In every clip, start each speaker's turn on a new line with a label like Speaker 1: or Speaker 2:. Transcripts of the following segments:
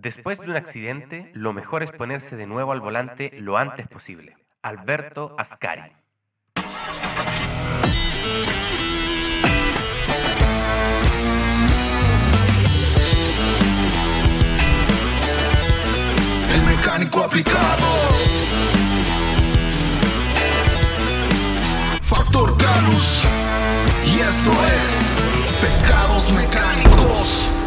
Speaker 1: Después de un accidente, lo mejor es ponerse de nuevo al volante lo antes posible. Alberto Ascari.
Speaker 2: El mecánico aplicado. Factor Canus. Y esto es Pecados Mecánicos.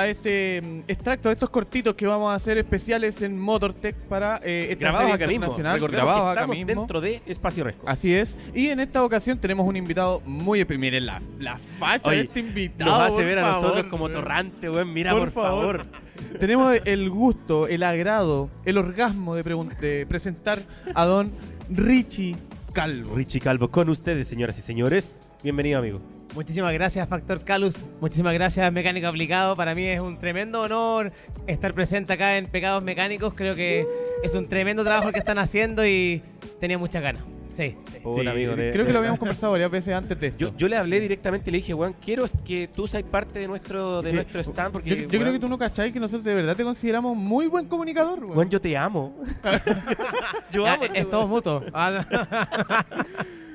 Speaker 3: A este mm, extracto de estos cortitos que vamos a hacer especiales en Motortech para eh, esta
Speaker 4: Grabados acá mismo.
Speaker 3: acá mismo.
Speaker 4: dentro de Espacio Resco.
Speaker 3: Así es. Y en esta ocasión tenemos un invitado muy Miren la, la facha de este invitado.
Speaker 4: Nos hace ver a
Speaker 3: favor,
Speaker 4: nosotros como torrante, weón. Mira,
Speaker 3: Por
Speaker 4: por, favor.
Speaker 3: favor. Tenemos el gusto, el agrado, el orgasmo de presentar a don Richie Calvo.
Speaker 4: Richie Calvo, con ustedes, señoras y señores. Bienvenido, amigo.
Speaker 5: Muchísimas gracias, Factor Calus. Muchísimas gracias, Mecánico Aplicado. Para mí es un tremendo honor estar presente acá en Pecados Mecánicos. Creo que es un tremendo trabajo el que están haciendo y tenía muchas ganas. Sí.
Speaker 3: Sí,
Speaker 4: amigo, de-
Speaker 3: creo que
Speaker 4: de-
Speaker 3: lo habíamos conversado varias veces antes de esto.
Speaker 4: Yo, yo le hablé directamente y le dije, weón, quiero que tú seas parte de nuestro, de
Speaker 3: Sí.
Speaker 4: nuestro stand porque,
Speaker 3: Yo, yo creo que tú no cachai que nosotros de verdad te consideramos muy buen comunicador. weón.
Speaker 4: weón, yo te amo. yo
Speaker 5: Ya,
Speaker 4: amo.
Speaker 5: es todo mutuo.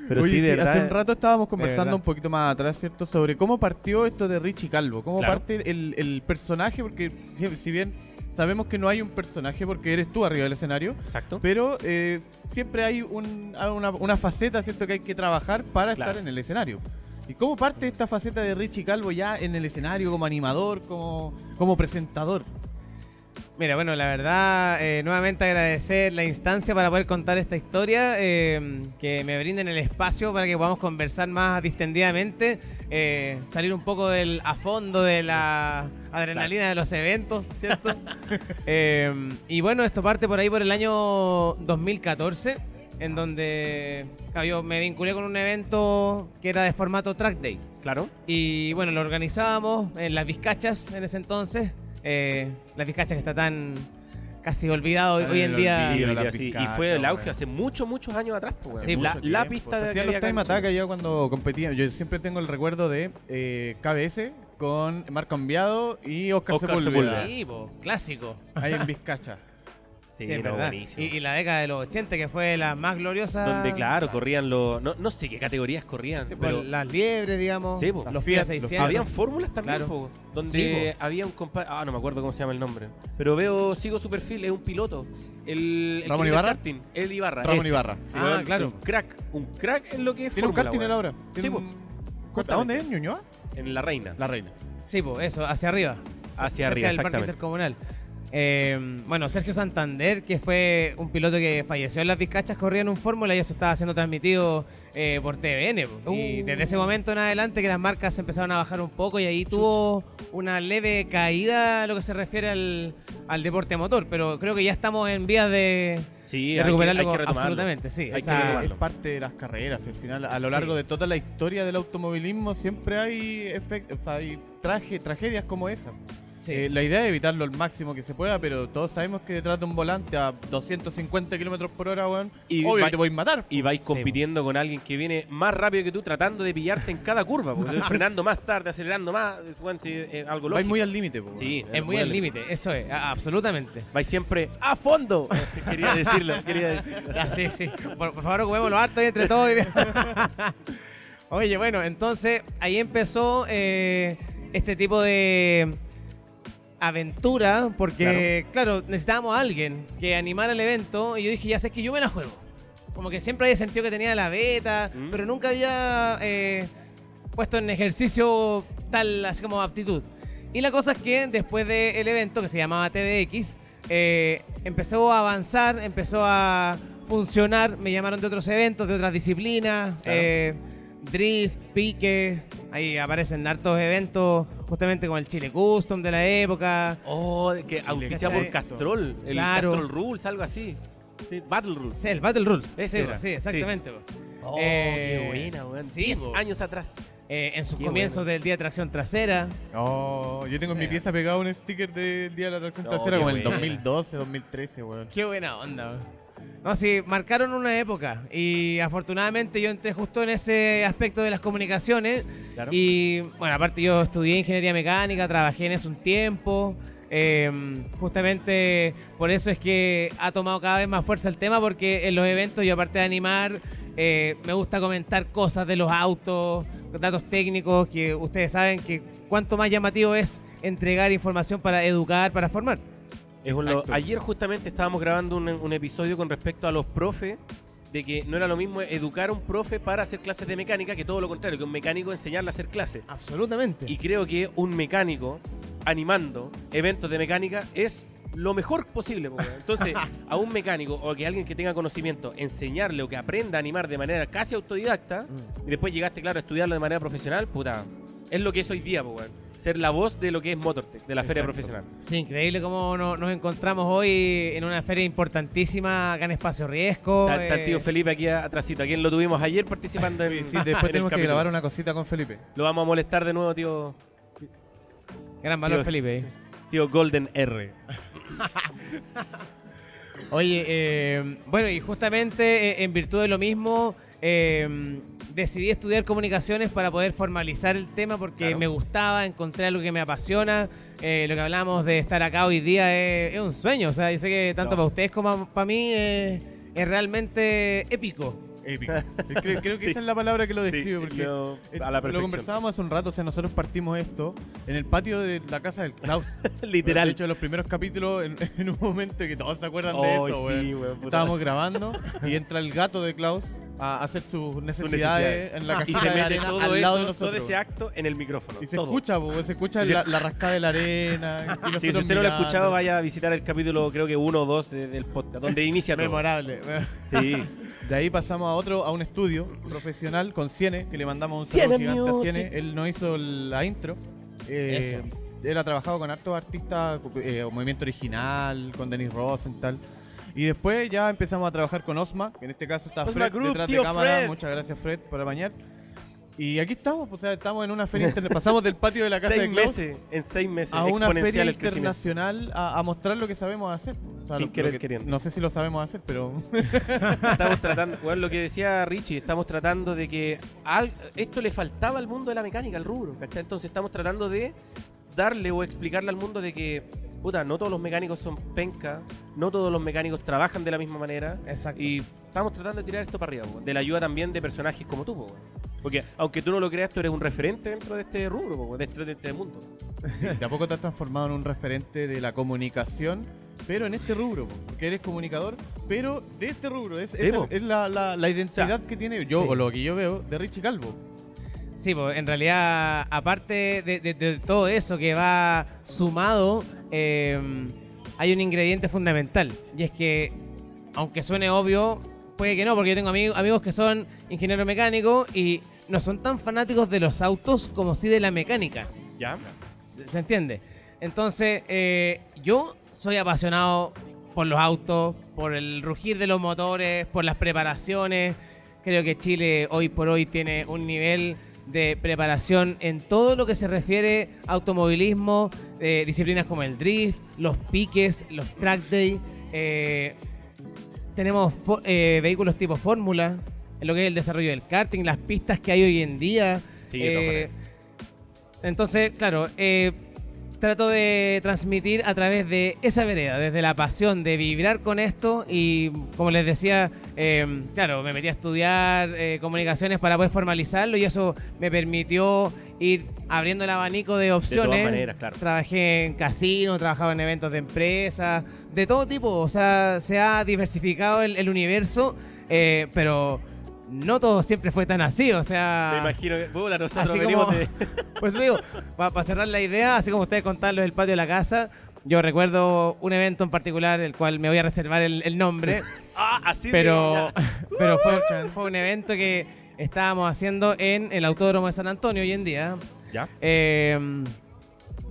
Speaker 4: Pero
Speaker 3: Oye,
Speaker 4: sí, de verdad.
Speaker 3: hace un rato estábamos conversando un poquito más atrás, ¿cierto? Sobre cómo partió esto de Richie Calvo, cómo
Speaker 4: Claro.
Speaker 3: parte el, el personaje, porque si, si bien sabemos que no hay un personaje porque eres tú arriba del escenario,
Speaker 4: Exacto.
Speaker 3: pero eh, siempre hay un- una, una faceta, ¿cierto? Que hay que trabajar para
Speaker 4: Claro.
Speaker 3: estar en el escenario. ¿Y cómo parte esta faceta de Richie Calvo ya en el escenario como animador, como, como presentador?
Speaker 5: Mira, bueno, la verdad, eh, nuevamente agradecer la instancia para poder contar esta historia, eh, que me brinden el espacio para que podamos conversar más distendidamente, eh, salir un poco del a fondo de la adrenalina de los eventos, ¿cierto? Eh, y bueno, esto parte por ahí por el año 2014, en donde claro, yo me vinculé con un evento que era de formato track day.
Speaker 4: Claro.
Speaker 5: Y bueno, lo organizábamos en las Vizcachas en ese entonces. Eh, las Vizcachas que está tan casi olvidado hoy,
Speaker 3: en
Speaker 5: día.
Speaker 4: Sí,
Speaker 3: la.
Speaker 4: Y
Speaker 3: pizcacha,
Speaker 4: fue el auge hace muchos, muchos años atrás. pues.
Speaker 5: Sí,
Speaker 4: la, la
Speaker 3: tiempo.
Speaker 4: pista de
Speaker 3: hacían
Speaker 4: que
Speaker 3: los time attack yo cuando competía. Yo siempre tengo el recuerdo de eh, KBS con Marco Enviado y Oscar,
Speaker 4: Oscar
Speaker 3: Sepúlveda.
Speaker 4: Sepúlveda.
Speaker 5: Sí, po, clásico.
Speaker 3: Ahí en Vizcacha.
Speaker 4: Sí,
Speaker 5: Sí, es
Speaker 4: no,
Speaker 5: verdad.
Speaker 4: buenísimo.
Speaker 5: Y, y la década de los 80, que fue la más gloriosa.
Speaker 4: Donde, claro, corrían los. No, no sé qué categorías corrían,
Speaker 5: Sí,
Speaker 4: pero.
Speaker 5: pues, las liebres, digamos.
Speaker 4: Sí, po.
Speaker 5: los
Speaker 3: Los
Speaker 5: FIA
Speaker 3: Fiat, los
Speaker 5: 600.
Speaker 4: Habían fórmulas también,
Speaker 5: Claro.
Speaker 4: po, donde
Speaker 5: Sí,
Speaker 4: había un compadre. Ah, no me acuerdo cómo se llama el nombre. Pero veo, sigo su perfil, es un piloto. El, el
Speaker 3: ¿Ramón Ibarra?
Speaker 4: el karting, el Ibarra.
Speaker 3: Ramón
Speaker 4: ese.
Speaker 3: Ibarra.
Speaker 4: Sí,
Speaker 5: Ah, claro.
Speaker 4: Un crack, un crack en lo que es
Speaker 3: Tiene un karting ahora.
Speaker 4: Sí,
Speaker 3: ¿A dónde es? ¿Ñuñoa?
Speaker 4: En La Reina.
Speaker 3: La Reina.
Speaker 5: Sí, pues eso, hacia arriba.
Speaker 4: Hacia arriba,
Speaker 5: del Parque
Speaker 4: exactamente.
Speaker 5: Intercomunal. Eh, bueno, Sergio Santander, que fue un piloto que falleció en las Vizcachas, corría en un Fórmula y eso estaba siendo transmitido eh, por TVN. po. Y
Speaker 3: Uh.
Speaker 5: desde ese momento en adelante que las marcas empezaron a bajar un poco y ahí tuvo una leve caída a lo que se refiere al, al deporte motor. Pero creo que ya estamos en vías de,
Speaker 4: Sí,
Speaker 5: de
Speaker 4: hay que-
Speaker 5: recuperarlo
Speaker 4: hay que retomarlo.
Speaker 5: absolutamente. Sí,
Speaker 4: Hay
Speaker 5: o
Speaker 4: que
Speaker 5: sea,
Speaker 4: retomarlo.
Speaker 3: es parte de las carreras. y Al final, a lo
Speaker 5: Sí.
Speaker 3: largo de toda la historia del automovilismo, siempre hay, efect- o sea, hay traje, tragedias como esa.
Speaker 5: Sí.
Speaker 3: Eh, la idea es evitarlo al máximo que se pueda, pero todos sabemos que detrás de un volante a 250 kilómetros por hora, weón,
Speaker 4: Y
Speaker 3: obvio te podéis matar.
Speaker 4: Y vais
Speaker 5: Sí,
Speaker 4: compitiendo con alguien que viene más rápido que tú, tratando de pillarte en cada curva. porque frenando más tarde, acelerando más. weón, es algo
Speaker 3: Vais
Speaker 4: lógico.
Speaker 3: muy al límite, weón.
Speaker 4: Sí,
Speaker 5: es muy al límite, eso es, absolutamente.
Speaker 4: Vais siempre a fondo. quería decirlo, quería decirlo.
Speaker 5: Ah, sí, sí. Por, por favor, ocupémoslo harto y entre todos. y- Oye, bueno, entonces ahí empezó eh, este tipo de aventura, porque, claro. necesitábamos a alguien que animara el evento y yo dije, ya sé que yo me la juego. Como que siempre había sentido que tenía la beta,
Speaker 4: Mm.
Speaker 5: pero nunca había eh, puesto en ejercicio tal, así como aptitud. Y la cosa es que después del evento, que se llamaba TDX, eh, empezó a avanzar, empezó a funcionar, me llamaron de otros eventos, de otras disciplinas,
Speaker 4: Claro.
Speaker 5: eh, drift, pique, ahí aparecen hartos eventos justamente con el Chile Custom de la época.
Speaker 4: Oh, que auspicia por. Castrol. El
Speaker 5: Claro.
Speaker 4: Castrol Rules, algo así. Sí, Battle Rules.
Speaker 5: Sí, el Battle Rules.
Speaker 4: Ese
Speaker 5: sí,
Speaker 4: era,
Speaker 5: sí, exactamente. po.
Speaker 4: Oh,
Speaker 5: Eh,
Speaker 4: qué buena, weón.
Speaker 5: sí,
Speaker 4: 10
Speaker 5: po.
Speaker 4: años atrás.
Speaker 5: Eh, en sus
Speaker 4: Qué
Speaker 5: comienzos
Speaker 4: bueno.
Speaker 5: del Día de Tracción Trasera.
Speaker 3: Oh, yo tengo en mi
Speaker 5: Sí.
Speaker 3: pieza pegado un sticker del Día de la Atracción
Speaker 4: No,
Speaker 3: Trasera como en el
Speaker 4: buena.
Speaker 3: 2012, 2013, weón.
Speaker 5: Qué buena onda. weón. No, sí, marcaron una época y afortunadamente yo entré justo en ese aspecto de las comunicaciones
Speaker 4: Claro.
Speaker 5: y bueno, aparte yo estudié ingeniería mecánica, trabajé en eso un tiempo, eh, justamente por eso es que ha tomado cada vez más fuerza el tema porque en los eventos yo aparte de animar eh, me gusta comentar cosas de los autos, datos técnicos que ustedes saben que cuanto más llamativo es entregar información para educar, para formar.
Speaker 4: Es un lo-
Speaker 3: Exacto.
Speaker 4: ayer justamente estábamos grabando un, un episodio con respecto a los profes, de que no era lo mismo educar a un profe para hacer clases de mecánica que todo lo contrario, que un mecánico enseñarle a hacer clases.
Speaker 5: Absolutamente.
Speaker 4: Y creo que un mecánico animando eventos de mecánica es lo mejor posible. Entonces, a un mecánico o que alguien que tenga conocimiento, enseñarle o que aprenda a animar de manera casi autodidacta,
Speaker 5: Mm.
Speaker 4: y después llegaste, claro, a estudiarlo de manera profesional, puta, es lo que es hoy día, po, weón. Ser la voz de lo que es Motortech, de la feria
Speaker 3: Exacto.
Speaker 4: profesional.
Speaker 5: Sí, increíble cómo no- nos encontramos hoy en una feria importantísima acá en Espacio Riesgo.
Speaker 4: Está,
Speaker 5: eh,
Speaker 4: tío Felipe aquí atrásito, a quien lo tuvimos ayer participando en,
Speaker 3: Sí,
Speaker 4: en
Speaker 3: después
Speaker 4: el
Speaker 3: tenemos que grabar una cosita con Felipe.
Speaker 4: Lo vamos a molestar de nuevo, tío,
Speaker 5: Gran valor,
Speaker 4: Tío-
Speaker 5: Felipe.
Speaker 4: tío Golden R.
Speaker 5: Oye, eh, bueno, y justamente eh, en virtud de lo mismo, eh, decidí estudiar comunicaciones para poder formalizar el tema porque
Speaker 4: Claro.
Speaker 5: me gustaba, encontré algo que me apasiona. Eh, lo que hablamos de estar acá hoy día es, es un sueño. O sea, yo sé que tanto
Speaker 4: No.
Speaker 5: para ustedes como para mí eh, es realmente épico.
Speaker 3: Épico. creo, creo que
Speaker 4: Sí.
Speaker 3: esa es la palabra que lo
Speaker 4: Sí,
Speaker 3: describe. porque
Speaker 4: no,
Speaker 3: eh,
Speaker 4: a la
Speaker 3: lo conversábamos hace un rato. O sea, nosotros partimos esto en el patio de la casa del Klaus. De
Speaker 4: Literal.
Speaker 3: hecho, en los primeros capítulos, en, en un momento que todos se acuerdan de
Speaker 4: Oh,
Speaker 3: eso,
Speaker 4: sí, puta.
Speaker 3: Estábamos grabando y entra el gato de Klaus a hacer sus necesidades,
Speaker 4: necesidades.
Speaker 3: en la
Speaker 4: Y
Speaker 3: cajita
Speaker 4: se
Speaker 3: de arena
Speaker 4: todo,
Speaker 3: al
Speaker 4: eso,
Speaker 3: lado de
Speaker 4: todo ese acto en el micrófono.
Speaker 3: y se
Speaker 4: todo.
Speaker 3: escucha, po, se escucha
Speaker 4: Y
Speaker 3: la, la rascada de la arena. y
Speaker 4: Sí, si usted no lo ha escuchado, vaya a visitar el capítulo, creo que uno o dos de- del podcast, donde inicia todo.
Speaker 5: Memorable.
Speaker 4: Sí.
Speaker 3: De ahí pasamos a otro, a un estudio profesional con Ciene, que le mandamos un saludo gigante a. Ciene. Él nos hizo la intro. Eh,
Speaker 5: Eso.
Speaker 3: Él ha trabajado con hartos artistas, eh, Movimiento Original, con Denis Rosenthal. Y después ya empezamos a trabajar con Osma, que en este caso está
Speaker 4: Osma
Speaker 3: Fred
Speaker 4: Group,
Speaker 3: detrás de cámara.
Speaker 4: Fred.
Speaker 3: Muchas gracias Fred por bañar. Y aquí estamos, o sea, estamos en una feria interna- Pasamos del patio de la casa de
Speaker 4: seis
Speaker 3: Klaus
Speaker 4: meses, en seis meses,
Speaker 3: a una feria internacional a, a mostrar lo que sabemos hacer. O sea,
Speaker 4: Sin
Speaker 3: lo-
Speaker 4: querer
Speaker 3: lo que-
Speaker 4: queriendo.
Speaker 3: No sé si lo sabemos hacer, pero
Speaker 4: Estamos tratando, bueno, lo que decía Richie, estamos tratando de que al- esto le faltaba al mundo de la mecánica, al rubro, ¿cachai? Entonces estamos tratando de darle o explicarle al mundo de que, puta, no todos los mecánicos son penca, no todos los mecánicos trabajan de la misma manera,
Speaker 5: Exacto.
Speaker 4: y estamos tratando de tirar esto para arriba, po, de la ayuda también de personajes como tú, po, weón. porque aunque tú no lo creas, tú eres un referente dentro de este rubro, po, de, este, de este mundo.
Speaker 3: de a poco te has transformado en un referente de la comunicación, pero en este rubro, po, porque eres comunicador, pero de este rubro. Es,
Speaker 4: Sí,
Speaker 3: es,
Speaker 4: po.
Speaker 3: es la, la- la identidad
Speaker 4: O sea,
Speaker 3: que tiene yo,
Speaker 5: sí.
Speaker 3: o lo que yo veo, de Richie Calvo.
Speaker 5: Sí, pues en realidad, aparte de, de- de todo eso que va sumado, eh, hay un ingrediente fundamental. Y es que, aunque suene obvio, puede que no, porque yo tengo amigos, amigos que son ingenieros mecánicos y no son tan fanáticos de los autos como sí de la mecánica.
Speaker 4: ¿Ya?
Speaker 5: ¿Se, se entiende? Entonces, eh, yo soy apasionado por los autos, por el rugir de los motores, por las preparaciones. Creo que Chile hoy por hoy tiene un nivel de preparación en todo lo que se refiere a automovilismo, eh, disciplinas como el drift, los piques, los track day. eh, tenemos eh, vehículos tipo fórmula, en lo que es el desarrollo del karting, las pistas que hay hoy en día.
Speaker 4: Sí,
Speaker 5: entonces, claro, eh, trato de transmitir a través de esa vereda, desde la pasión de vibrar con esto y, como les decía, eh, claro, me metí a estudiar eh, comunicaciones para poder formalizarlo y eso me permitió ir abriendo el abanico de opciones.
Speaker 4: maneras, claro.
Speaker 5: Trabajé en casino, trabajaba en eventos de empresas, de todo tipo, o sea, se ha diversificado el, el universo, eh, pero no todo siempre fue tan así, o sea...
Speaker 4: Me imagino que, puta, nosotros
Speaker 5: Así
Speaker 4: venimos
Speaker 5: como-
Speaker 4: de...
Speaker 5: Pues digo, para cerrar la idea, así como ustedes contaron del patio de la casa, yo recuerdo un evento en particular, el cual me voy a reservar el, el nombre,
Speaker 4: Ah, así
Speaker 5: pero, pero fue, fue un evento que estábamos haciendo en el Autódromo de San Antonio hoy en día,
Speaker 4: ¿Ya?
Speaker 5: eh,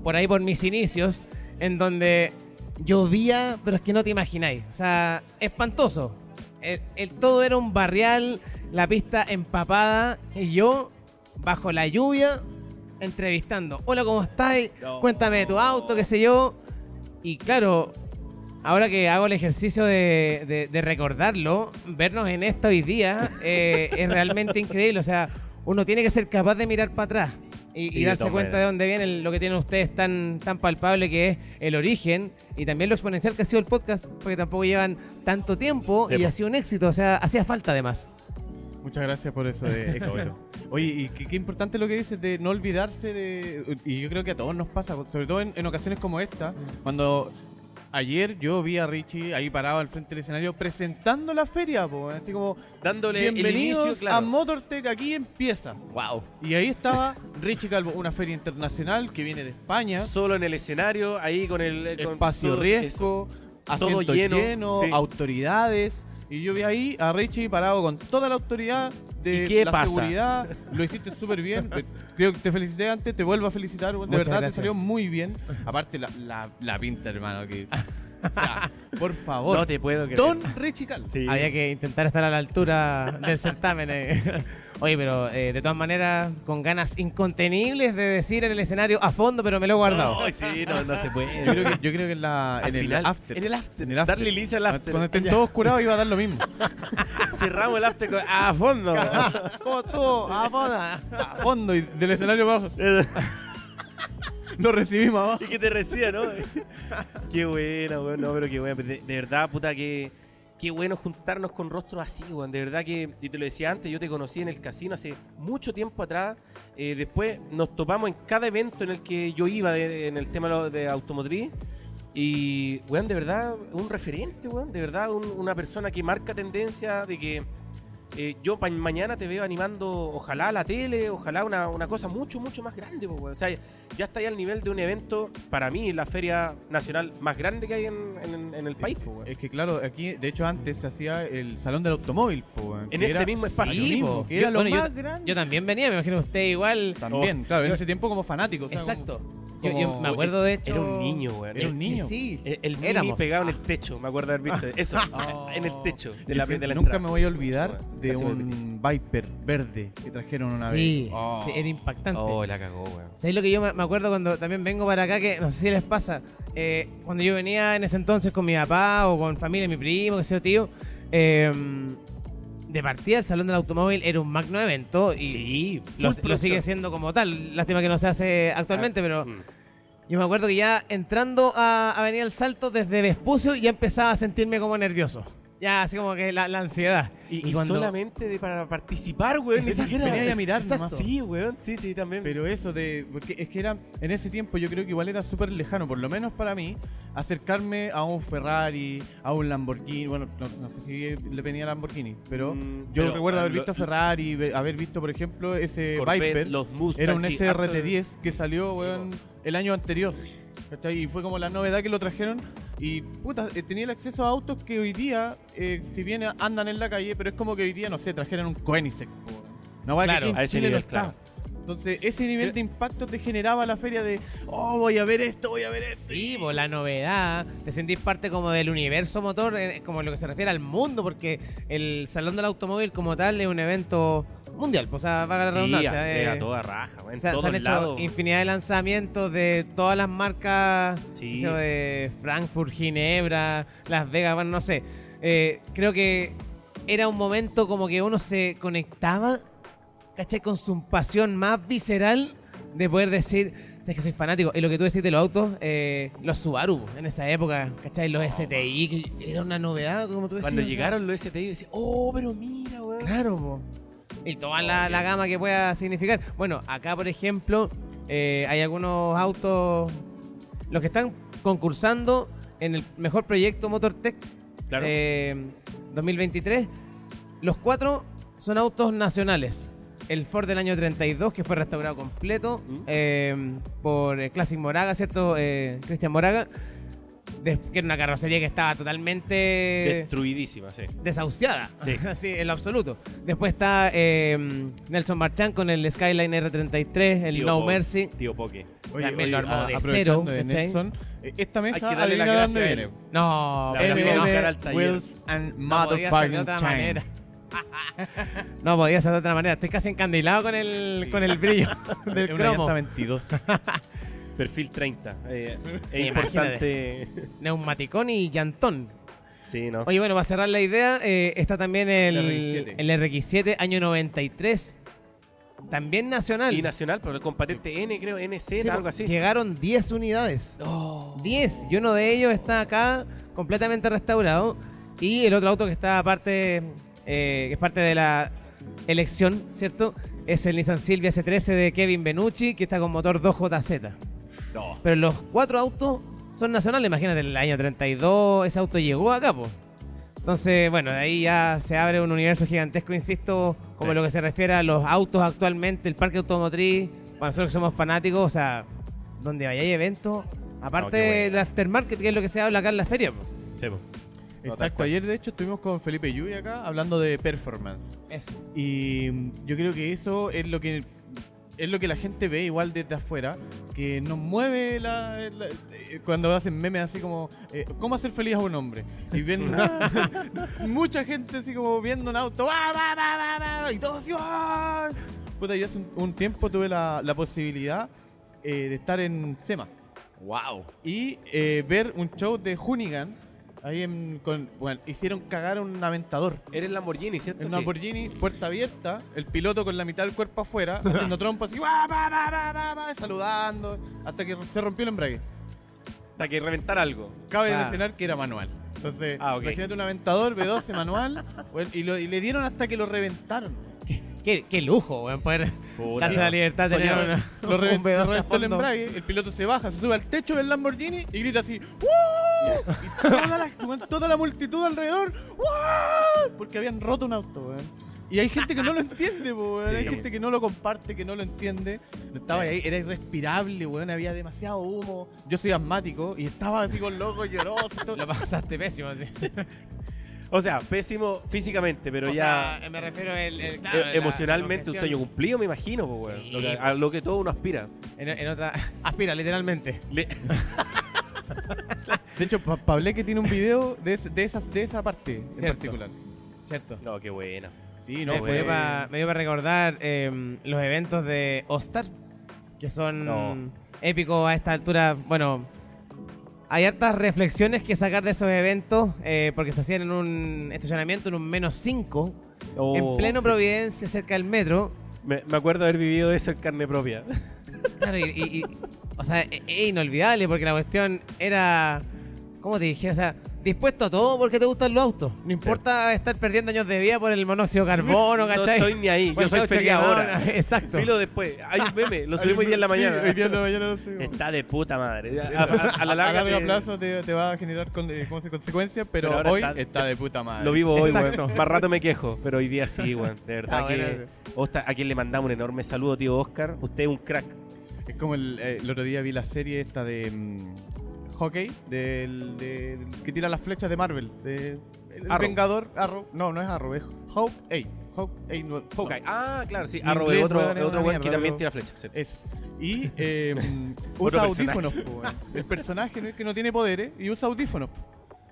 Speaker 5: por ahí por mis inicios, en donde llovía, pero es que no te imagináis, o sea, espantoso. El, el- todo era un barrial, la pista empapada, y yo, bajo la lluvia, entrevistando. Hola, ¿cómo estáis?
Speaker 4: No.
Speaker 5: Cuéntame de tu auto, qué sé yo. Y claro, ahora que hago el ejercicio de, de- de recordarlo, vernos en esto hoy día eh, es realmente increíble. O sea, uno tiene que ser capaz de mirar para atrás y,
Speaker 4: Sí,
Speaker 5: y
Speaker 4: de
Speaker 5: darse cuenta de dónde viene lo que tienen ustedes tan, tan palpable que es el origen y también lo exponencial que ha sido el podcast, porque tampoco llevan tanto tiempo
Speaker 4: Sí,
Speaker 5: y ha sido un éxito. O sea, hacía falta además.
Speaker 3: Muchas gracias por eso de éxito. Oye, y qué, qué importante lo que dices de no olvidarse de... Y yo creo que a todos nos pasa, sobre todo en, en ocasiones como esta, cuando ayer yo vi a Richie ahí parado al frente del escenario presentando la feria, po, así como...
Speaker 4: Dándole el
Speaker 3: Bienvenidos
Speaker 4: inicio, claro.
Speaker 3: a Motortech, aquí empieza.
Speaker 5: Wow.
Speaker 3: Y ahí estaba Richie Calvo, una feria internacional que viene de España,
Speaker 4: Solo en el escenario, ahí con el... con
Speaker 3: espacio riesgo, asiento
Speaker 4: Todo lleno,
Speaker 3: lleno,
Speaker 4: sí.
Speaker 3: autoridades. Y yo vi ahí a Richie parado con toda la autoridad de
Speaker 4: ¿Y qué
Speaker 3: la
Speaker 4: pasa?
Speaker 3: seguridad. Lo hiciste súper bien. Creo que te felicité antes, te vuelvo a felicitar. De
Speaker 5: Muchas
Speaker 3: verdad
Speaker 5: gracias.
Speaker 3: te salió muy bien. Aparte, la, la, la pinta, hermano. Que, Ya, por favor.
Speaker 4: No te puedo creer.
Speaker 3: Don Richie.
Speaker 4: Sí.
Speaker 5: Había que intentar estar a la altura del certamen. eh. Oye, pero eh, de todas maneras, con ganas incontenibles de decir en el escenario a fondo, pero me lo he guardado.
Speaker 4: Ay, sí, no, no se puede.
Speaker 3: Yo creo que, yo creo que en, la, en
Speaker 4: final,
Speaker 3: el after.
Speaker 4: En el after.
Speaker 3: En el after.
Speaker 4: Darle inicio al after.
Speaker 3: Cuando estén todos curados iba a dar lo mismo.
Speaker 4: Cerramos el after con- a fondo.
Speaker 5: ¿Cómo estuvo? A fondo.
Speaker 3: A fondo y del escenario abajo. Lo recibimos abajo.
Speaker 4: y que te reciba, ¿no? qué buena, weón. No, pero qué buena. De, de verdad, puta, que. Qué bueno juntarnos con rostros así, weón. De verdad que, y te lo decía antes, yo te conocí en el casino hace mucho tiempo atrás. Eh, después nos topamos en cada evento en el que yo iba en el tema de automotriz. Y, weón, de verdad, un referente, weón. De verdad, un- una persona que marca tendencia de que eh, yo pa- mañana te veo animando, ojalá la tele, ojalá una, una cosa mucho, mucho más grande, po, weón. O sea, ya está ahí al nivel de un evento, para mí, la feria nacional más grande que hay en, en- en el país, po, weón.
Speaker 3: Es que claro, aquí de hecho antes se hacía el salón del automóvil, po, weón,
Speaker 4: En este
Speaker 3: era-
Speaker 4: mismo espacio.
Speaker 3: Sí,
Speaker 5: po.
Speaker 3: po, que era
Speaker 5: Yo-
Speaker 3: lo
Speaker 5: bueno, yo-
Speaker 3: más grande.
Speaker 5: Yo también venía, me imagino usted igual.
Speaker 3: También, claro, en
Speaker 5: yo-
Speaker 3: ese tiempo como fanático. o sea,
Speaker 5: Exacto.
Speaker 3: como-
Speaker 5: Yo, me acuerdo de hecho.
Speaker 4: Era un niño, weón.
Speaker 3: Era un niño.
Speaker 5: Sí,
Speaker 4: El, el mini
Speaker 5: Éramos.
Speaker 4: pegado en el techo, me acuerdo de haber visto eso.
Speaker 3: Oh.
Speaker 4: en el techo de la, de la
Speaker 3: nunca me voy a olvidar de
Speaker 4: Casi
Speaker 3: un Viper verde que trajeron una
Speaker 5: Sí,
Speaker 3: vez. Oh.
Speaker 5: sí, era impactante.
Speaker 4: Oh, la cagó, weón.
Speaker 5: ¿Sabéis lo que yo me acuerdo cuando también vengo para acá? Que no sé si les pasa. eh, cuando yo venía en ese entonces con mi papá o con familia, mi primo, que sea tío, eh, de partida el Salón del Automóvil era un magno evento y
Speaker 4: Sí,
Speaker 5: lo, sigue siendo como tal. Lástima que no se hace actualmente, pero
Speaker 4: Mm.
Speaker 5: Yo me acuerdo que ya entrando a Avenida El Salto desde Vespucio ya empezaba a sentirme como nervioso. Ya así como que la, la ansiedad.
Speaker 4: Y, y
Speaker 5: cuando-
Speaker 4: solamente de, para participar, weón, ni siquiera.
Speaker 3: venía a mirar
Speaker 4: Exacto. Sí, weón, sí, sí, también.
Speaker 3: Pero eso de. Porque es que era. En ese tiempo yo creo que igual era súper lejano, por lo menos para mí, acercarme a un Ferrari, a un Lamborghini. Bueno, no, no sé si le venía Lamborghini, pero
Speaker 4: Mm,
Speaker 3: yo
Speaker 4: pero,
Speaker 3: recuerdo haber
Speaker 4: lo-
Speaker 3: visto Ferrari, ve- haber visto, por ejemplo, ese
Speaker 4: Corvette,
Speaker 3: Viper.
Speaker 4: los Mustang,
Speaker 3: Era un
Speaker 4: sí,
Speaker 3: SRT10 que salió,
Speaker 4: Sí,
Speaker 3: weón, el año anterior. ¿cachai? Y fue como la novedad que lo trajeron. Y puta, eh, tenía el acceso a autos que hoy día, eh, si bien andan en la calle, pero es como que hoy día, no sé, trajeran un Koenigsegg. Una weá
Speaker 5: Claro,
Speaker 3: que
Speaker 4: a ese
Speaker 3: no
Speaker 4: nivel, claro.
Speaker 3: Entonces, ese nivel de impacto te generaba la feria de, oh, voy a ver esto, voy a ver esto.
Speaker 5: Sí, pues la novedad, te sentís parte como del universo motor, eh, como en lo que se refiere al mundo, porque el Salón del Automóvil como tal es un evento mundial, pues, o sea, va a la
Speaker 4: Sí,
Speaker 5: redundancia.
Speaker 4: a,
Speaker 5: eh,
Speaker 4: a toda raja, en
Speaker 5: o sea, se han hecho
Speaker 4: lados.
Speaker 5: infinidad de lanzamientos de todas las marcas,
Speaker 4: Sí.
Speaker 5: de Frankfurt, Ginebra, Las Vegas, bueno, no sé. Eh, creo que era un momento como que uno se conectaba, ¿cachai? Con su pasión más visceral de poder decir, sabes que soy fanático. Y lo que tú decís de los autos, eh, los Subaru en esa época, ¿cachai? Los STI, que era una novedad, como tú decías.
Speaker 4: Cuando llegaron los STI, decía, oh, pero mira, weón.
Speaker 5: Claro, po. Y toda la, la gama que pueda significar. Bueno, acá, por ejemplo, eh, hay algunos autos, los que están concursando en el mejor proyecto MotorTech
Speaker 4: Claro.
Speaker 5: eh, 2023. Los cuatro son autos nacionales. El Ford del año 32, que fue restaurado completo
Speaker 4: Mm.
Speaker 5: eh, por eh, Classic Moraga, ¿cierto? Eh, Cristian Moraga. De- que era una carrocería que estaba totalmente
Speaker 4: Destruidísima, sí.
Speaker 5: desahuciada,
Speaker 4: Sí.
Speaker 5: así en lo absoluto. Después está eh, Nelson Marchán con el Skyline R33, el
Speaker 4: Tío
Speaker 5: No
Speaker 4: Po-
Speaker 5: Mercy.
Speaker 4: Tío Poke.
Speaker 5: También lo armó
Speaker 3: a-
Speaker 5: de
Speaker 3: aprovechando
Speaker 5: cero,
Speaker 3: de
Speaker 5: ¿cachai?
Speaker 3: Nelson, eh, esta
Speaker 4: Hay
Speaker 3: mesa,
Speaker 4: que darle
Speaker 3: adivina
Speaker 4: las
Speaker 3: de
Speaker 4: gracias
Speaker 3: dónde
Speaker 4: a
Speaker 3: viene.
Speaker 5: No,
Speaker 4: La
Speaker 5: pero
Speaker 4: fuimos a buscar al taller.
Speaker 3: Wheels and
Speaker 5: no podía ser de
Speaker 3: Motherfucking
Speaker 5: otra
Speaker 3: Chain.
Speaker 5: manera. No podía ser de otra manera. Estoy casi encandilado con el, con el brillo del
Speaker 3: una
Speaker 5: cromo.
Speaker 3: llanta 22.
Speaker 4: Perfil 30. eh, es importante.
Speaker 5: Neumaticón y llantón.
Speaker 4: Sí, ¿no?
Speaker 5: Oye, bueno, para cerrar la idea, eh, está también el,
Speaker 3: RX-7.
Speaker 5: el RX7, año 93. También nacional.
Speaker 4: Y nacional, pero con patente N, creo, NZ,
Speaker 5: Sí,
Speaker 4: algo así.
Speaker 5: Llegaron 10 unidades.
Speaker 4: Oh.
Speaker 5: 10. Y uno de ellos está acá completamente restaurado. Y el otro auto que está aparte, eh, que es parte de la elección, ¿cierto? Es el Nissan Silvia S13 de Kevin Benucci, que está con motor 2JZ. Pero los cuatro autos son nacionales. Imagínate, en el año 32 ese auto llegó acá, pues. Entonces, bueno, de ahí ya se abre un universo gigantesco, insisto, como
Speaker 4: Sí.
Speaker 5: lo que se refiere a los autos actualmente, el parque automotriz, para nosotros que somos fanáticos, o sea, donde vaya hay eventos, aparte del aftermarket, que es lo que se habla acá en la feria. po.
Speaker 4: Sí, po.
Speaker 3: Exacto, ayer de hecho estuvimos con Felipe Yuy acá hablando de performance.
Speaker 5: Eso.
Speaker 3: Y mm, yo creo que eso es lo que es lo que la gente ve igual desde afuera, que nos mueve la, la- eh, cuando hacen memes así como eh, ¿cómo hacer feliz a un hombre? Y ven mucha gente así como viendo un auto ¡ah, va, va, va! y todos así ¡ah! Puta, yo hace un, un tiempo tuve la, la posibilidad eh, de estar en SEMA
Speaker 5: Wow.
Speaker 3: y eh, ver un show de Hoonigan ahí en, con, bueno, hicieron cagar un aventador
Speaker 4: Eres Lamborghini, ¿cierto?
Speaker 3: en
Speaker 4: Sí.
Speaker 3: Lamborghini, puerta abierta, el piloto con la mitad del cuerpo afuera, haciendo trompas así, "Guau, va, va, va, va, va", saludando, hasta que se rompió el embrague.
Speaker 4: Hasta que reventar algo.
Speaker 3: Cabe
Speaker 5: Ah.
Speaker 3: mencionar que era manual. Entonces,
Speaker 4: Ah,
Speaker 3: imagínate un aventador B12 manual, y, lo- y le dieron hasta que lo reventaron.
Speaker 5: Qué, qué lujo, weón, poder
Speaker 4: Puta,
Speaker 5: darse la libertad de tener una-
Speaker 3: Lo reven-
Speaker 5: un
Speaker 3: se
Speaker 5: B12 a
Speaker 3: reventó el
Speaker 5: fondo.
Speaker 3: embrague, el piloto se baja, se sube al techo del Lamborghini y grita así, ¡Woo! Y toda la, toda la multitud alrededor, ¡Woo! Porque habían roto un auto, weón. Y hay gente que no lo entiende, po, weón.
Speaker 4: Sí.
Speaker 3: hay gente que no lo comparte, que no lo entiende. Estaba ahí, era irrespirable, weón. Había demasiado humo. Yo soy asmático y estaba así con loco, lloroso. y todo.
Speaker 5: Lo pasaste pésimo, sí.
Speaker 4: O sea, pésimo físicamente, pero
Speaker 5: o
Speaker 4: ya
Speaker 5: sea, me refiero el, el-
Speaker 4: e-
Speaker 5: claro, la-
Speaker 4: emocionalmente
Speaker 5: la
Speaker 4: un sueño cumplido, me imagino, po, weón.
Speaker 5: Sí,
Speaker 4: Lo que- a lo que todo uno aspira.
Speaker 5: En, en otra. Aspira, literalmente.
Speaker 4: Le-
Speaker 3: De hecho, Pa- Pableque tiene un video de, ese- de, esas, de esa parte en particular.
Speaker 5: ¿Cierto?
Speaker 4: No, qué buena.
Speaker 3: Sí,
Speaker 5: me,
Speaker 3: no,
Speaker 5: dio
Speaker 3: fue...
Speaker 5: pa- me dio para recordar eh, los eventos de Ostar, que son
Speaker 4: No.
Speaker 5: épicos a esta altura. Bueno, hay hartas reflexiones que sacar de esos eventos, eh, porque se hacían en un estacionamiento en un menos 5,
Speaker 4: Oh,
Speaker 5: en pleno
Speaker 4: sí.
Speaker 5: Providencia, cerca del metro.
Speaker 4: Me, me acuerdo haber vivido eso en carne propia.
Speaker 5: Claro, y, y- y- o sea, e- es inolvidable porque la cuestión era, ¿cómo te dije? O sea, dispuesto a todo porque te gustan los autos. No importa estar perdiendo años de vida por el monóxido de carbono,
Speaker 4: No
Speaker 5: ¿cachai?
Speaker 4: estoy ni ahí, yo soy feliz
Speaker 5: quemado,
Speaker 4: ahora.
Speaker 5: Exacto.
Speaker 4: Filo después. Hay un meme, lo subimos hoy día en la mañana.
Speaker 3: Hoy día en la mañana lo subimos.
Speaker 4: Está de puta madre. A,
Speaker 3: A,
Speaker 4: a- a la larga te-
Speaker 3: plazo te, te va a generar con, eh, ¿cómo se- consecuencias, pero, hoy
Speaker 4: está-
Speaker 3: está, de puta madre.
Speaker 4: Lo vivo hoy, weón. Más rato me quejo, pero hoy día sí, weón. De verdad
Speaker 5: Ah,
Speaker 4: que.
Speaker 5: bueno.
Speaker 4: Osta- a quien le mandamos un enorme saludo, tío Oscar. Usted es un crack.
Speaker 3: Es como el, eh, el otro día vi la serie esta de mm, hockey, del, que tira las flechas de Marvel. De, el
Speaker 4: Arrow.
Speaker 3: Vengador, Arrow. No, no es Arrow, es Hawkeye. Hawkeye, no,
Speaker 4: Hawkeye. Ah, claro, sí. Arrow es otro,
Speaker 3: es
Speaker 4: otro weón que también tira flechas. sí.
Speaker 3: Eso. Y eh,
Speaker 4: Otro
Speaker 3: usa audífonos, po. El personaje no es que no tiene poderes y usa audífonos.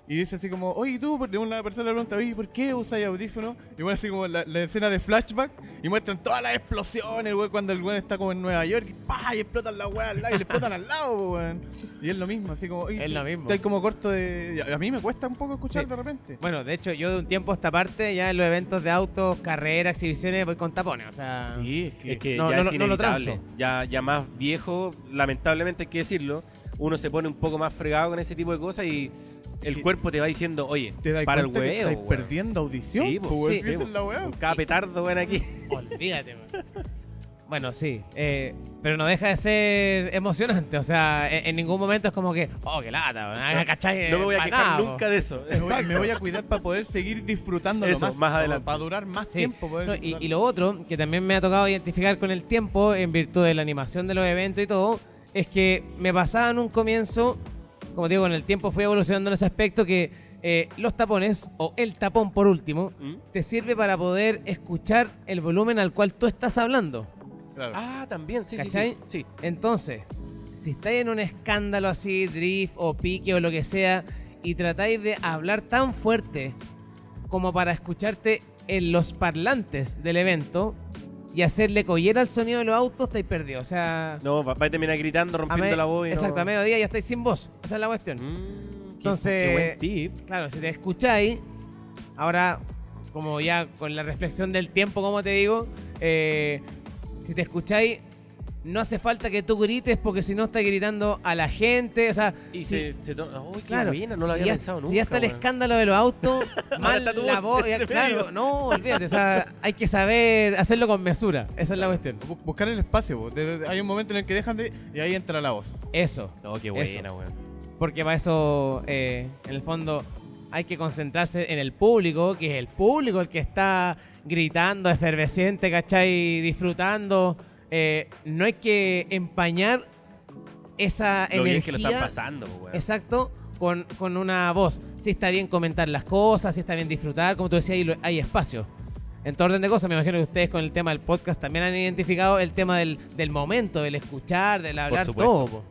Speaker 3: Y dice así como, oye, tú, porque una persona le pregunta, oye, ¿por qué usas audífonos? Y bueno, así como la, la escena de flashback y muestran todas las explosiones, güey, cuando el güey está como en Nueva York y ¡pah! y explotan la weá al lado y le explotan al lado, weón. Y es lo mismo, así como, oye,
Speaker 5: Es lo mismo.
Speaker 3: Está como corto de. A mí me cuesta un poco escuchar
Speaker 5: Sí.
Speaker 3: de repente.
Speaker 5: Bueno, de hecho, yo de un tiempo a esta parte, ya en los eventos de autos, carreras, exhibiciones, voy con tapones. O sea,
Speaker 3: Sí, es que.
Speaker 4: Es que
Speaker 5: No,
Speaker 4: ya
Speaker 5: no
Speaker 4: es
Speaker 5: lo- no lo transo.
Speaker 4: ya, ya más viejo, lamentablemente hay que decirlo, uno se pone un poco más fregado con ese tipo de cosas y el cuerpo te va diciendo, oye,
Speaker 3: te
Speaker 4: para el
Speaker 3: estáis
Speaker 4: weón.
Speaker 3: perdiendo audición.
Speaker 4: Sí, pues,
Speaker 3: weón,
Speaker 5: sí,
Speaker 4: sí,
Speaker 3: la weá.
Speaker 4: Con cada petardo, ven aquí.
Speaker 5: olvídate, man. Bueno, sí, eh, pero no deja de ser emocionante. O sea, en, en ningún momento es como que, oh, qué lata, ¿cachai?
Speaker 4: No me voy a quejar
Speaker 5: nada,
Speaker 4: nunca de eso.
Speaker 3: Me voy, me voy a cuidar para poder seguir disfrutándolo
Speaker 4: Eso,
Speaker 3: más,
Speaker 4: más adelante.
Speaker 3: Para durar más
Speaker 5: Sí.
Speaker 3: tiempo. poder
Speaker 5: No, y,
Speaker 3: disfrutarlo.
Speaker 5: y lo otro, que también me ha tocado identificar con el tiempo, en virtud de la animación de los eventos y todo, es que me pasaba en un comienzo, como digo, con el tiempo fui evolucionando en ese aspecto, que eh, los tapones, o el tapón por último,
Speaker 4: ¿Mm?
Speaker 5: te sirve para poder escuchar el volumen al cual tú estás hablando.
Speaker 3: Claro.
Speaker 4: Ah, también, sí, sí,
Speaker 5: ¿Cachai?
Speaker 4: sí. sí.
Speaker 5: Entonces, si estáis en un escándalo así, drift o pique o lo que sea, y tratáis de hablar tan fuerte como para escucharte en los parlantes del evento, y hacerle collera al sonido de los autos, estáis perdidos. O sea,
Speaker 4: No, va a terminar gritando, rompiendo
Speaker 5: me-
Speaker 4: la voz. y no-
Speaker 5: exacto, a mediodía ya estáis sin voz. Esa es la cuestión.
Speaker 4: Mm,
Speaker 5: Entonces-
Speaker 4: Qué buen tip.
Speaker 5: Claro, si te escucháis, ahora, como ya con la reflexión del tiempo, como te digo, eh, si te escucháis, no hace falta que tú grites porque si no estás gritando a la gente. O sea,
Speaker 4: Y
Speaker 5: si-
Speaker 4: se, se to- Uy, qué
Speaker 5: claro,
Speaker 4: buena, no lo
Speaker 5: si
Speaker 4: había
Speaker 5: ya,
Speaker 4: pensado
Speaker 5: si
Speaker 4: nunca.
Speaker 5: ya está el escándalo de los autos, mal
Speaker 4: está tu
Speaker 5: la
Speaker 4: voz
Speaker 5: claro, no, olvídate, o sea, hay que saber hacerlo con mesura, esa es la cuestión.
Speaker 3: Bu- Buscar el espacio, po. De- de- hay un momento en el que dejan de... Y ahí entra la voz.
Speaker 5: Eso,
Speaker 4: No, qué
Speaker 5: Eso.
Speaker 4: buena, weón.
Speaker 5: porque para eso, eh, en el fondo, hay que concentrarse en el público, que es el público el que está gritando, efervesciente, ¿cachai? Disfrutando. Eh, no hay que empañar esa
Speaker 4: Lo bien
Speaker 5: energía.
Speaker 4: que lo están pasando, pues, weón.
Speaker 5: Exacto, con, con una voz. Si está bien comentar las cosas, si está bien disfrutar, como tú decías, hay, hay espacio. En todo orden de cosas, me imagino que ustedes con el tema del podcast también han identificado el tema del, del momento, del escuchar, del hablar,
Speaker 4: supuesto.
Speaker 5: todo. po.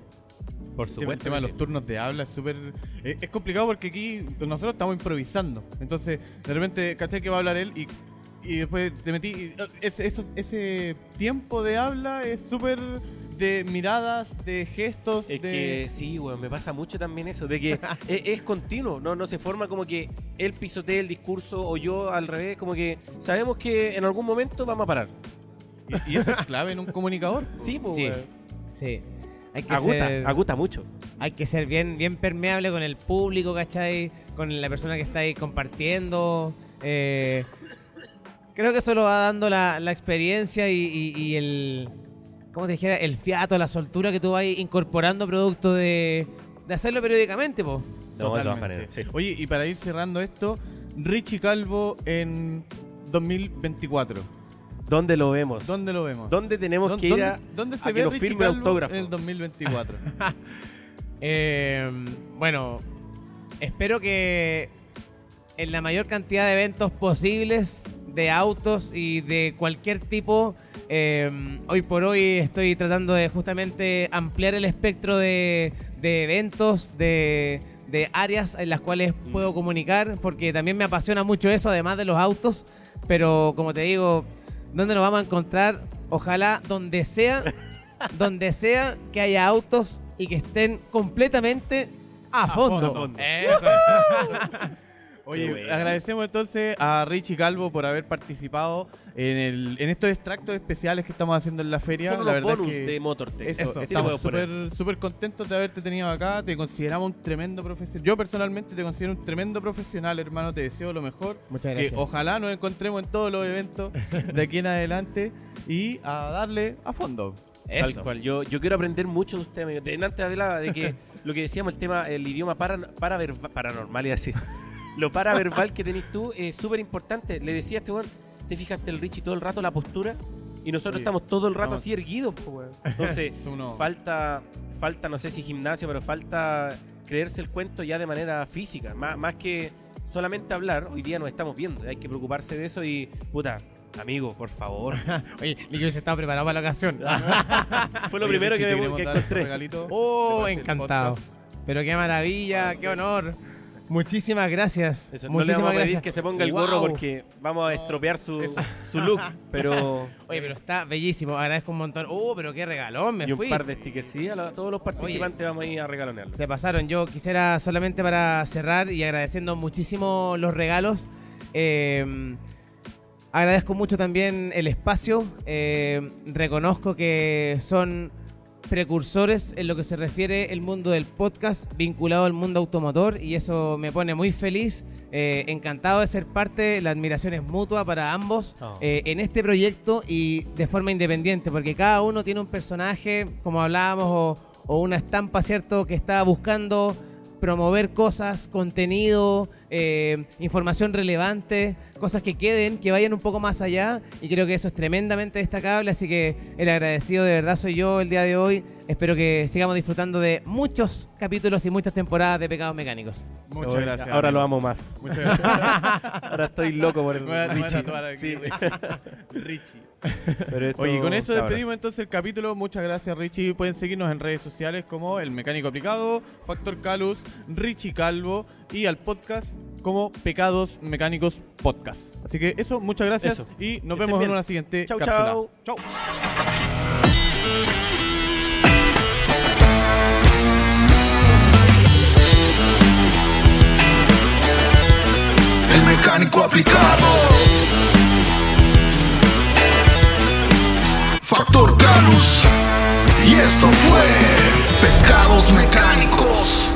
Speaker 4: Por
Speaker 3: tema- el tema de los turnos de habla es súper... eh, es complicado porque aquí nosotros estamos improvisando. Entonces, de repente, caché que va a hablar él y, y después te metí... y, eh, ese, esos- ese tiempo de habla es súper de miradas, de gestos,
Speaker 4: Es
Speaker 3: de...
Speaker 4: que sí, weón, me pasa mucho también eso, de que es, es continuo, no, no se forma como que él pisotee el discurso o yo al revés, como que sabemos que en algún momento vamos a parar.
Speaker 3: Y, y eso es clave en un comunicador.
Speaker 4: Sí, pues,
Speaker 5: Sí.
Speaker 4: weón.
Speaker 5: Sí. Hay que
Speaker 4: Aguta,
Speaker 5: ser,
Speaker 4: aguta mucho.
Speaker 5: hay que ser bien, bien permeable con el público, ¿cachai? Con la persona que está ahí compartiendo. eh, creo que eso lo va dando la, la experiencia y, y- y el. ¿Cómo te dijera? El fiato, la soltura que tú vas incorporando producto de, de hacerlo periódicamente, po.
Speaker 4: No, de todas
Speaker 3: Totalmente.
Speaker 4: maneras. sí.
Speaker 3: Oye, y para ir cerrando esto, Richie Calvo en 2024.
Speaker 4: ¿Dónde lo vemos?
Speaker 3: ¿Dónde lo vemos?
Speaker 4: ¿Dónde tenemos
Speaker 3: ¿Dónde-
Speaker 4: que ir a,
Speaker 3: dónde- dónde se
Speaker 4: a
Speaker 3: ve
Speaker 4: que nos
Speaker 3: Richie
Speaker 4: firme
Speaker 3: Calvo
Speaker 4: autógrafo?
Speaker 3: en el 2024?
Speaker 5: Eh, bueno, espero que en la mayor cantidad de eventos posibles de autos y de cualquier tipo. eh, hoy por hoy estoy tratando de justamente ampliar el espectro de, de eventos, de, de áreas en las cuales puedo comunicar, porque también me apasiona mucho eso, además de los autos. Pero como te digo, ¿dónde nos vamos a encontrar? Ojalá donde sea, donde sea que haya autos y que estén completamente a, fondo.
Speaker 3: fondo.
Speaker 5: Eso.
Speaker 3: Oye,
Speaker 4: bueno.
Speaker 3: agradecemos entonces a Richie Calvo por haber participado en, el, en estos extractos especiales que estamos haciendo en la feria.
Speaker 4: Son
Speaker 3: la
Speaker 4: los
Speaker 3: verdad
Speaker 4: bonus
Speaker 3: es que
Speaker 4: de Motortech.
Speaker 3: eso,
Speaker 5: Eso,
Speaker 3: estamos súper súper contentos de haberte tenido acá. Te consideramos un tremendo profesional. Yo personalmente te considero un tremendo profesional, hermano. Te deseo lo mejor.
Speaker 5: Muchas
Speaker 3: Que
Speaker 5: gracias.
Speaker 3: ojalá nos encontremos en todos los eventos de aquí en adelante y a darle a fondo.
Speaker 4: Tal
Speaker 5: Eso.
Speaker 4: cual. Yo, yo quiero aprender mucho de usted, amigo. De, antes hablaba de que lo que decíamos, el tema, el idioma para, paraverba- paranormal, iba a decir. Lo paraverbal que tenés tú es súper importante. Le decía a este weón, ¿te fijaste el Richie todo el rato la postura? Y nosotros estamos todo el rato así erguidos, po, weón. Entonces,
Speaker 3: uno-
Speaker 4: falta, falta, no sé si gimnasio, pero falta creerse el cuento ya de manera física. Más, más que solamente hablar, hoy día nos estamos viendo. Hay que preocuparse de eso y, puta, amigo, por favor.
Speaker 5: Oye, ni que hubiese estado preparado para la ocasión.
Speaker 4: Fue lo
Speaker 3: Oye,
Speaker 4: primero que, me, que encontré.
Speaker 3: regalito
Speaker 5: Oh,
Speaker 3: del
Speaker 5: encantado. Pero qué maravilla, qué honor. Muchísimas gracias.
Speaker 4: Eso, no le
Speaker 5: Muchísimas
Speaker 4: vamos a pedir
Speaker 5: gracias.
Speaker 4: que se ponga el
Speaker 5: Wow.
Speaker 4: gorro porque vamos a estropear su, su look. Pero.
Speaker 5: Oye, pero está bellísimo. Agradezco un montón. Oh, pero qué regalón, me
Speaker 4: y un
Speaker 5: fui.
Speaker 4: par de stickers. Sí, a todos los participantes vamos a ir a regalonearlo.
Speaker 5: Se pasaron. Yo quisiera solamente para cerrar y agradeciendo muchísimo los regalos. eh, agradezco mucho también el espacio. eh, reconozco que son precursores en lo que se refiere el mundo del podcast vinculado al mundo automotor y eso me pone muy feliz, eh, encantado de ser parte, la admiración es mutua para ambos
Speaker 4: Oh.
Speaker 5: eh, en este proyecto y de forma independiente, porque cada uno tiene un personaje, como hablábamos, o, o una estampa, ¿cierto?, que está buscando promover cosas, contenido, eh, información relevante, cosas que queden, que vayan un poco más allá y creo que eso es tremendamente destacable, así que el agradecido de verdad soy yo el día de hoy. Espero que sigamos disfrutando de muchos capítulos y muchas temporadas de Pecados Mecánicos.
Speaker 3: Muchas
Speaker 4: Ahora-
Speaker 3: gracias.
Speaker 4: Ahora lo amo más.
Speaker 3: Muchas gracias.
Speaker 4: Ahora estoy loco por el Richie.
Speaker 3: aquí,
Speaker 4: Sí.
Speaker 3: Richie.
Speaker 4: Pero eso,
Speaker 3: Oye, con eso
Speaker 4: cabros.
Speaker 3: despedimos entonces el capítulo. Muchas gracias, Richie. Pueden seguirnos en redes sociales como El Mecánico Aplicado, Factor Calus, Richie Calvo y al podcast como Pecados Mecánicos Podcast. Así que eso, muchas gracias
Speaker 4: Eso.
Speaker 3: y nos vemos en una siguiente
Speaker 4: Chau,
Speaker 3: cápsula.
Speaker 4: chau.
Speaker 3: Chau.
Speaker 2: El mecánico aplicado. Factor Canus. Y esto fue Pecados Mecánicos.